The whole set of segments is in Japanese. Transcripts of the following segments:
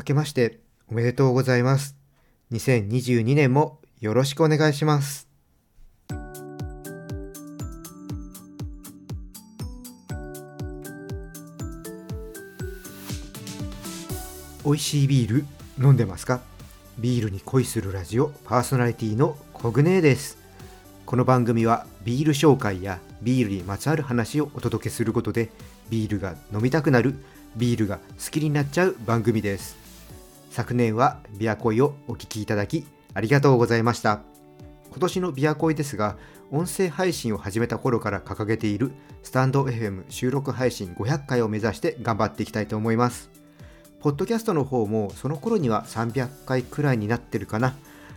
明けましておめでとうございます。2022年もよろしくお願いします。美味しいビール飲んでますか？ビールに恋するラジオパーソナリティのコグネです。この番組はビール紹介やビールにまつわる話をお届けすることでビールが飲みたくなるビールが好きになっちゃう番組です昨年はビアコイをお聞きいただきありがとうございました。今年のビアコイですが音声配信を始めた頃から掲げているスタンド FM 収録配信500回を目指して頑張っていきたいと思います。ポッドキャストの方もその頃には300回くらいになってるかな。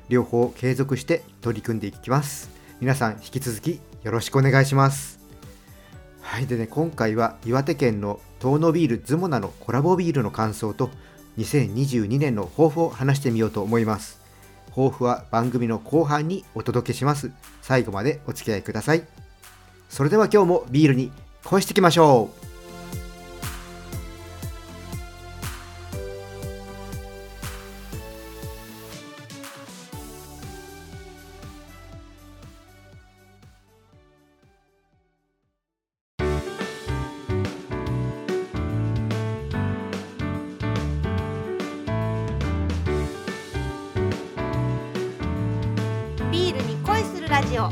両方継続して取り組んでいきます。皆さん引き続きよろしくお願いします。はいでね今回は岩手県の遠野ビールズモナのコラボビールの感想と2022年の抱負を話してみようと思います。抱負は番組の後半にお届けします。最後までお付き合いください。それでは今日もビールに恋していきましょう。ジオ。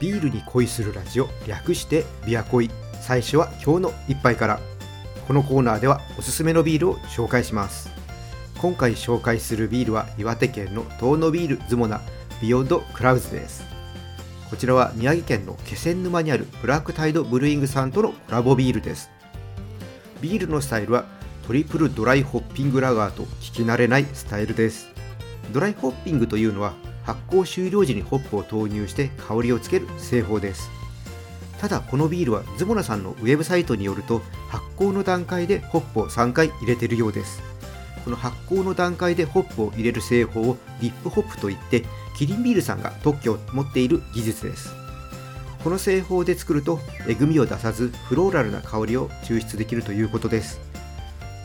ビールに恋するラジオ略してビア恋。最初は今日の一杯から。このコーナーではおすすめのビールを紹介します。今回紹介するビールは岩手県の遠野ビールズモナ Beyond Clouds です。こちらは宮城県の気仙沼にある Black Tide Brewing さんとのコラボビールです。ビールのスタイルはトリプルドライホッピングラガーと聞き慣れないスタイルです。ドライホッピングというのは発酵終了時にホップを投入して香りをつける製法です。ただこのビールはズボナさんのウェブサイトによると発酵の段階でホップを3回入れているようです。この発酵の段階でホップを入れる製法をディップホップといってキリンビールさんが特許を持っている技術です。この製法で作るとえぐみを出さずフローラルな香りを抽出できるということです。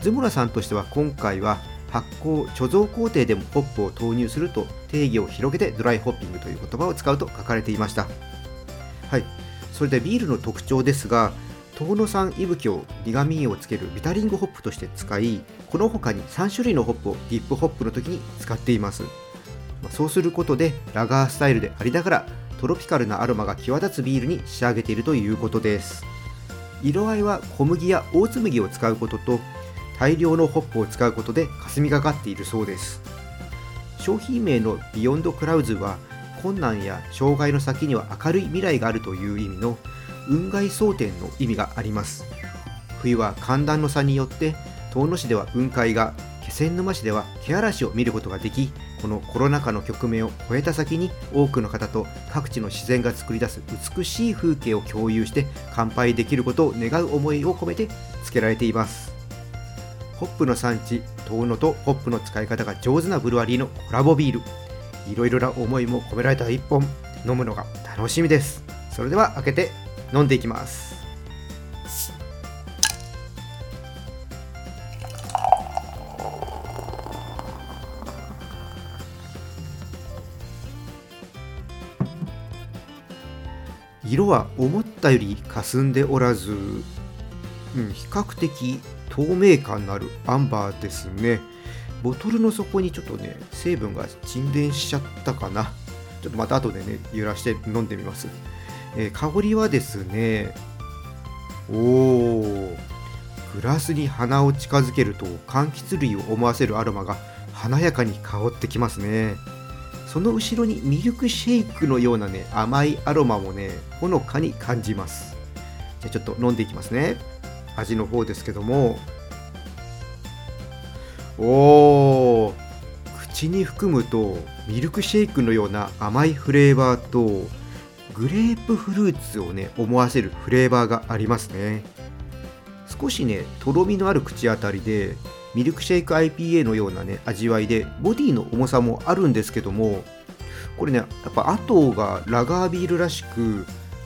ズモラさんとしては今回は発酵貯蔵工程でもホップを投入すると定義を広げてドライホッピングという言葉を使うと書かれていました。はい。それでビールの特徴ですが遠野産伊吹を苦味をつけるビタリングホップとして使いこの他に3種類のホップをディップホップの時に使っています。そうすることでラガースタイルでありながらトロピカルなアロマが際立つビールに仕上げているということです。色合いは小麦やオーツ麦を使うことと大量のホップを使うことで霞がかっているそうです。商品名の Beyond Clouds は困難や障害の先には明るい未来があるという意味の雲外蒼天の意味があります。冬は寒暖の差によって遠野市では雲海が気仙沼市では気嵐を見ることができこのコロナ禍の局面を超えた先に多くの方と各地の自然が作り出す美しい風景を共有して乾杯できることを願う思いを込めて付けられています。ホップの産地遠野とホップの使い方が上手なブルワリーのコラボビール。いろいろな思いも込められた一本。飲むのが楽しみです。それでは開けて飲んでいきます。色は思ったより霞んでおらず、うん、比較的透明感のあるアンバーですね。ボトルの底にちょっとね成分が沈殿しちゃったかな。ちょっとまた後でね揺らして飲んでみます、えー香りはですねおーグラスに鼻を近づけると柑橘類を思わせるアロマが華やかに香ってきますね。その後ろにミルクシェイクのようなね甘いアロマもねほのかに感じます。じゃあちょっと飲んでいきますね。味の方ですけども。おー口に含むとミルクシェイクのような甘いフレーバーとグレープフルーツをね思わせるフレーバーがありますね。少しねとろみのある口当たりでミルクシェイク IPA のようなね味わいでボディの重さもあるんですけどもこれねやっぱ後がラガービールらしく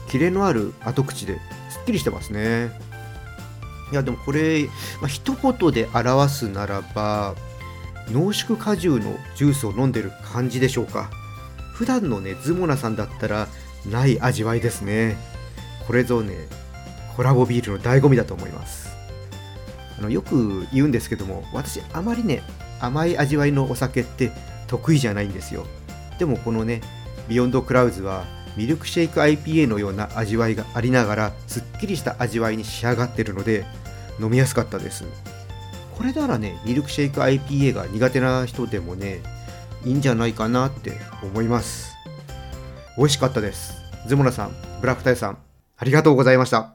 キレのある後口ですっきりしてますね。いやでもこれ、まあ、一言で表すならば濃縮果汁のジュースを飲んでる感じでしょうか。普段のねズモナさんだったらない味わいですね。これぞねコラボビールの醍醐味だと思います。あのよく言うんですけども私あまりね甘い味わいのお酒って得意じゃないんですよ。でもこのね Beyond Clouds はミルクシェイク IPA のような味わいがありながらすっきりした味わいに仕上がってるので飲みやすかったです。これならねミルクシェイク IPA が苦手な人でもねいいんじゃないかなって思います。美味しかったです。ズモナさんブラックタイさんありがとうございました。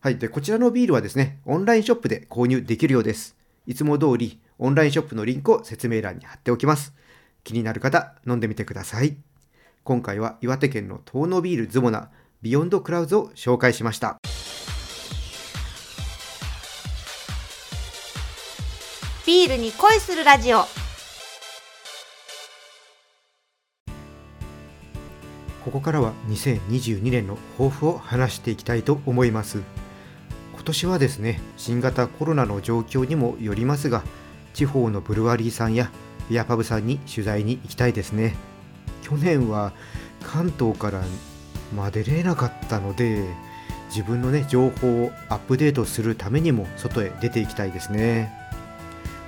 はいでこちらのビールはですねオンラインショップで購入できるようです。いつも通りオンラインショップのリンクを説明欄に貼っておきます。気になる方飲んでみてください。今回は岩手県の遠野ビールズモナBeyond Clouds を紹介しました。ビールに恋するラジオ。ここからは2022年の抱負を話していきたいと思います。今年はですね新型コロナの状況にもよりますが地方のブルワリーさんやビアパブさんに取材に行きたいですね去年は関東からまあ出れなかったので自分のね情報をアップデートするためにも外へ出ていきたいですね。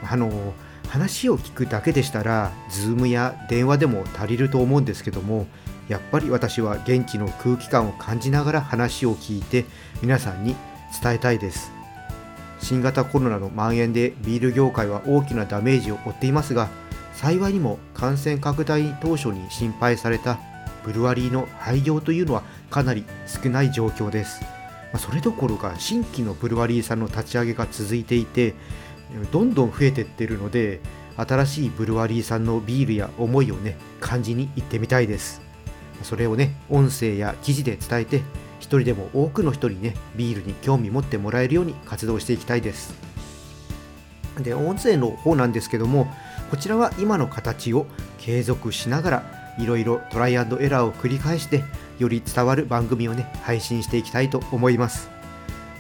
あの話を聞くだけでしたら Zoom や電話でも足りると思うんですけどもやっぱり私は現地の空気感を感じながら話を聞いて皆さんに伝えたいです。新型コロナの蔓延でビール業界は大きなダメージを負っていますが幸いにも感染拡大当初に心配されたブルワリーの廃業というのはかなり少ない状況です。まそれどころか新規のブルワリーさんの立ち上げが続いていてどんどん増えていってるので新しいブルワリーさんのビールや思いをね感じに行ってみたいです。それをね音声や記事で伝えて一人でも多くの人にねビールに興味持ってもらえるように活動していきたいです。で音声の方なんですけどもこちらは今の形を継続しながらいろいろトライアンドエラーを繰り返してより伝わる番組をね配信していきたいと思います。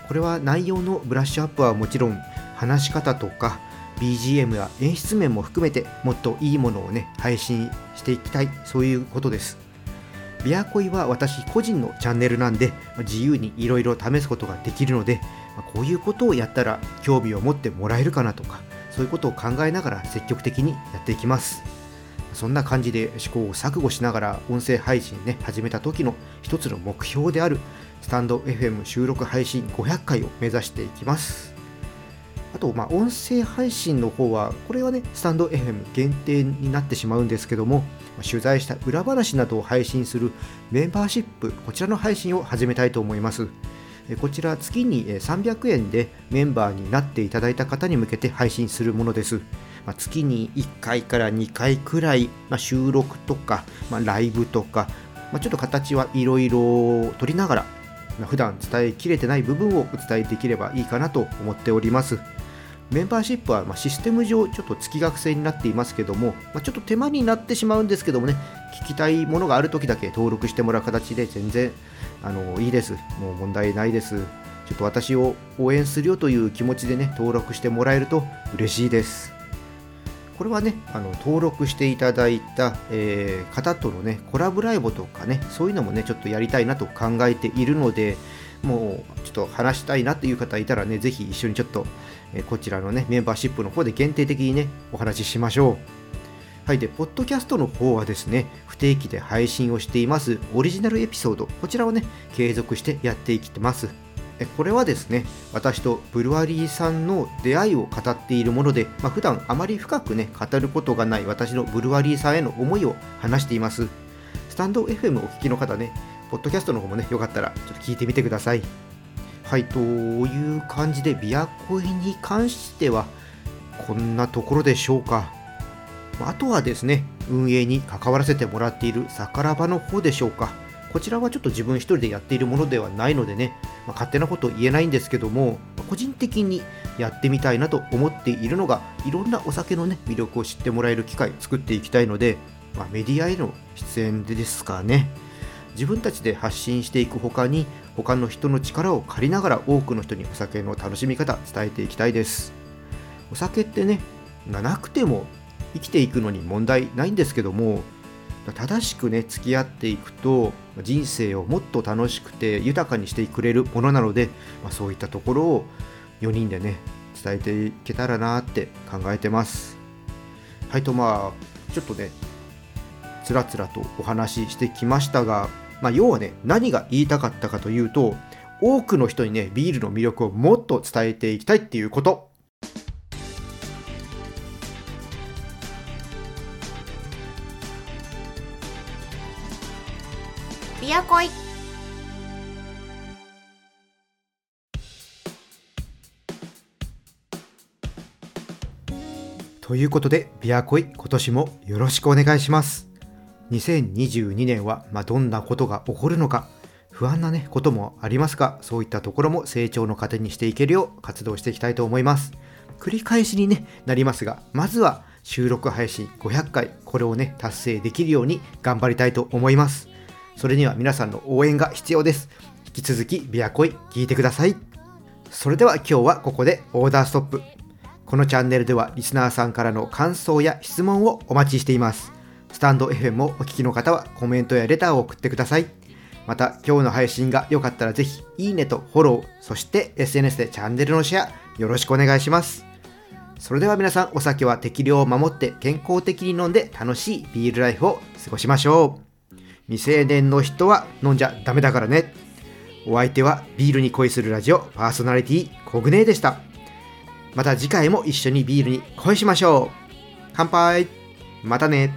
これは内容のブラッシュアップはもちろん話し方とか BGM や演出面も含めてもっといいものをね配信していきたいそういうことです。ビアコイは私個人のチャンネルなんで自由にいろいろ試すことができるのでこういうことをやったら興味を持ってもらえるかなとかそういうことを考えながら積極的にやっていきますそんな感じで試行錯誤しながら音声配信ね始めた時の一つの目標であるスタンド FM 収録配信500回を目指していきますあと、まあ、音声配信の方は、これはね、スタンド FM 限定になってしまうんですけども、取材した裏話などを配信するメンバーシップ、こちらの配信を始めたいと思います。こちら月に300円でメンバーになっていただいた方に向けて配信するものです。まあ、月に1回から2回くらい、まあ、収録とか、まあ、ライブとか、まちょっと形はいろいろ取りながら、ま普段伝えきれてない部分をお伝えできればいいかなと思っております。メンバーシップはシステム上ちょっと月額制になっていますけども、ちょっと手間になってしまうんですけどもね聞きたいものがある時だけ登録してもらう形で全然あのいいです。もう問題ないです。ちょっと私を応援するよという気持ちでね登録してもらえると嬉しいです。これはねあの登録していただいた、えー、方とのねコラボライブとかねそういうのもねちょっとやりたいなと考えているのでもうちょっと話したいなという方いたらねぜひ一緒にちょっとえこちらのね、メンバーシップの方で限定的にね、お話ししましょう。はい。で、ポッドキャストの方はですね、不定期で配信をしていますオリジナルエピソード、こちらをね、継続してやっていきてます。これはですね、私とブルワリーさんの出会いを語っているもので、まあ、普段あまり深くね、語ることがない私のブルワリーさんへの思いを話しています。スタンド FM お聞きの方ね、ポッドキャストの方もね、よかったらちょっと聞いてみてください。はい、という感じで、ビアコイに関しては、こんなところでしょうか。あとはですね、運営に関わらせてもらっているさからばの方でしょうか。こちらはちょっと自分一人でやっているものではないのでね、まあ、勝手なこと言えないんですけども、個人的にやってみたいなと思っているのが、いろんなお酒のね、魅力を知ってもらえる機会作っていきたいので、まあ、メディアへの出演でですかね。自分たちで発信していく他に他の人の力を借りながら多くの人にお酒の楽しみ方伝えていきたいですお酒ってねなくても生きていくのに問題ないんですけども正しくね付き合っていくと人生をもっと楽しくて豊かにしてくれるものなので、まあ、そういったところを4人でね伝えていけたらなって考えてます。はいとまあちょっとねつらつらとお話ししてきましたが、まあ、要はね何が言いたかったかというと多くの人にねビールの魅力をもっと伝えていきたいっていうこと。ビアコイということで、ビアコイ今年もよろしくお願いします。2022年は、まあ、どんなことが起こるのか、不安なね、こともありますが、そういったところも成長の糧にしていけるよう活動していきたいと思います。繰り返しに、ね、なりますが、まずは収録配信500回、これをね、達成できるように頑張りたいと思います。それには皆さんの応援が必要です。引き続き、ビアコイ聞いてください。それでは今日はここでオーダーストップ。このチャンネルではリスナーさんからの感想や質問をお待ちしています。スタンド FM をお聞きの方はコメントやレターを送ってください。また今日の配信が良かったらぜひいいねとフォロー、そして SNS でチャンネルのシェアよろしくお願いします。それでは皆さんお酒は適量を守って健康的に飲んで楽しいビールライフを過ごしましょう。未成年の人は飲んじゃダメだからね。お相手はビールに恋するラジオパーソナリティコグネでした。また次回も一緒にビールに恋しましょう。乾杯またね